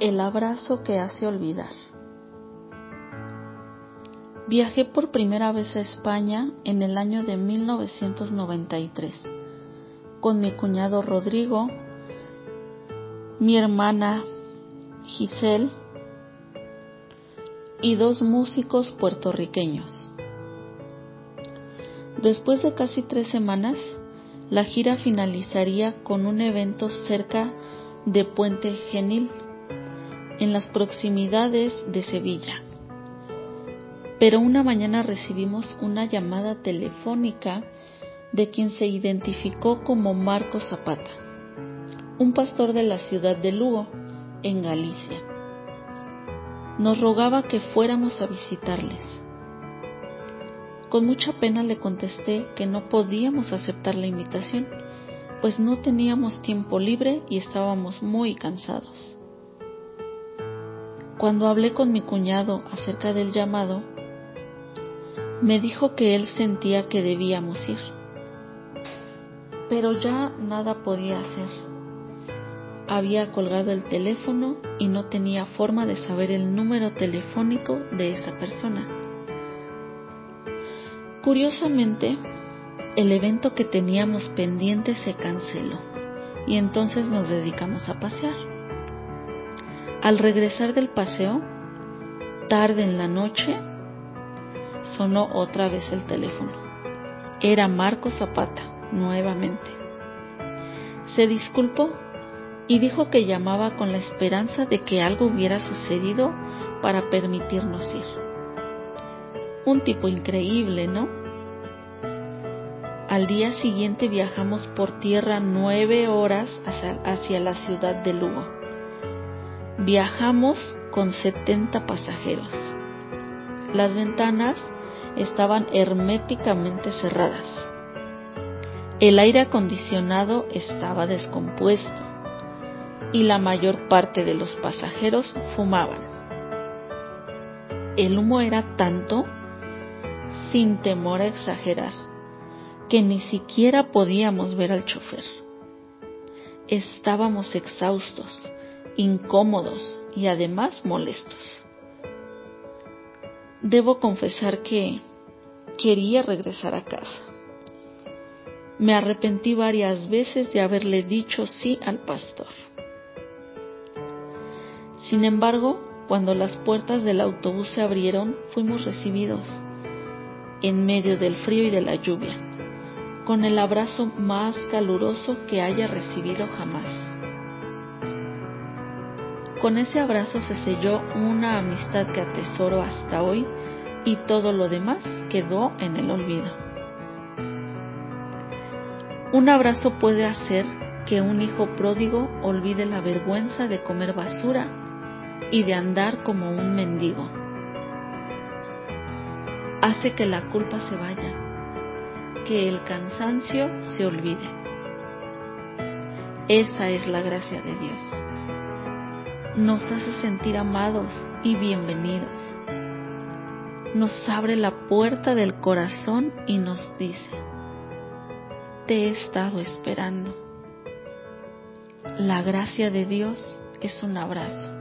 El abrazo que hace olvidar. Viajé por primera vez a España en el año de 1993 con mi cuñado Rodrigo, mi hermana Giselle y dos músicos puertorriqueños. Después de casi tres semanas, la gira finalizaría con un evento cerca de Puente Genil, en las proximidades de Sevilla. Pero una mañana recibimos una llamada telefónica de quien se identificó como Marco Zapata, un pastor de la ciudad de Lugo, en Galicia. Nos rogaba que fuéramos a visitarles. Con mucha pena le contesté que no podíamos aceptar la invitación, pues no teníamos tiempo libre y estábamos muy cansados. Cuando hablé con mi cuñado acerca del llamado, me dijo que él sentía que debíamos ir, pero ya nada podía hacer. Había colgado el teléfono y no tenía forma de saber el número telefónico de esa persona. Curiosamente, el evento que teníamos pendiente se canceló y entonces nos dedicamos a pasear. Al regresar del paseo, tarde en la noche, sonó otra vez el teléfono. Era Marco Zapata, nuevamente. Se disculpó y dijo que llamaba con la esperanza de que algo hubiera sucedido para permitirnos ir. Un tipo increíble, ¿no? Al día siguiente viajamos por tierra nueve horas hacia, hacia la ciudad de Lugo. Viajamos con 70 pasajeros. Las ventanas estaban herméticamente cerradas. El aire acondicionado estaba descompuesto y la mayor parte de los pasajeros fumaban. El humo era tanto, sin temor a exagerar, que ni siquiera podíamos ver al chofer. Estábamos exhaustos, incómodos y además molestos. Debo confesar que quería regresar a casa. Me arrepentí varias veces de haberle dicho sí al pastor. Sin embargo, cuando las puertas del autobús se abrieron, fuimos recibidos, en medio del frío y de la lluvia, con el abrazo más caluroso que haya recibido jamás. Con ese abrazo se selló una amistad que atesoro hasta hoy y todo lo demás quedó en el olvido. Un abrazo puede hacer que un hijo pródigo olvide la vergüenza de comer basura y de andar como un mendigo. Hace que la culpa se vaya, que el cansancio se olvide. Esa es la gracia de Dios nos hace sentir amados y bienvenidos. Nos abre la puerta del corazón y nos dice, te he estado esperando. La gracia de Dios es un abrazo.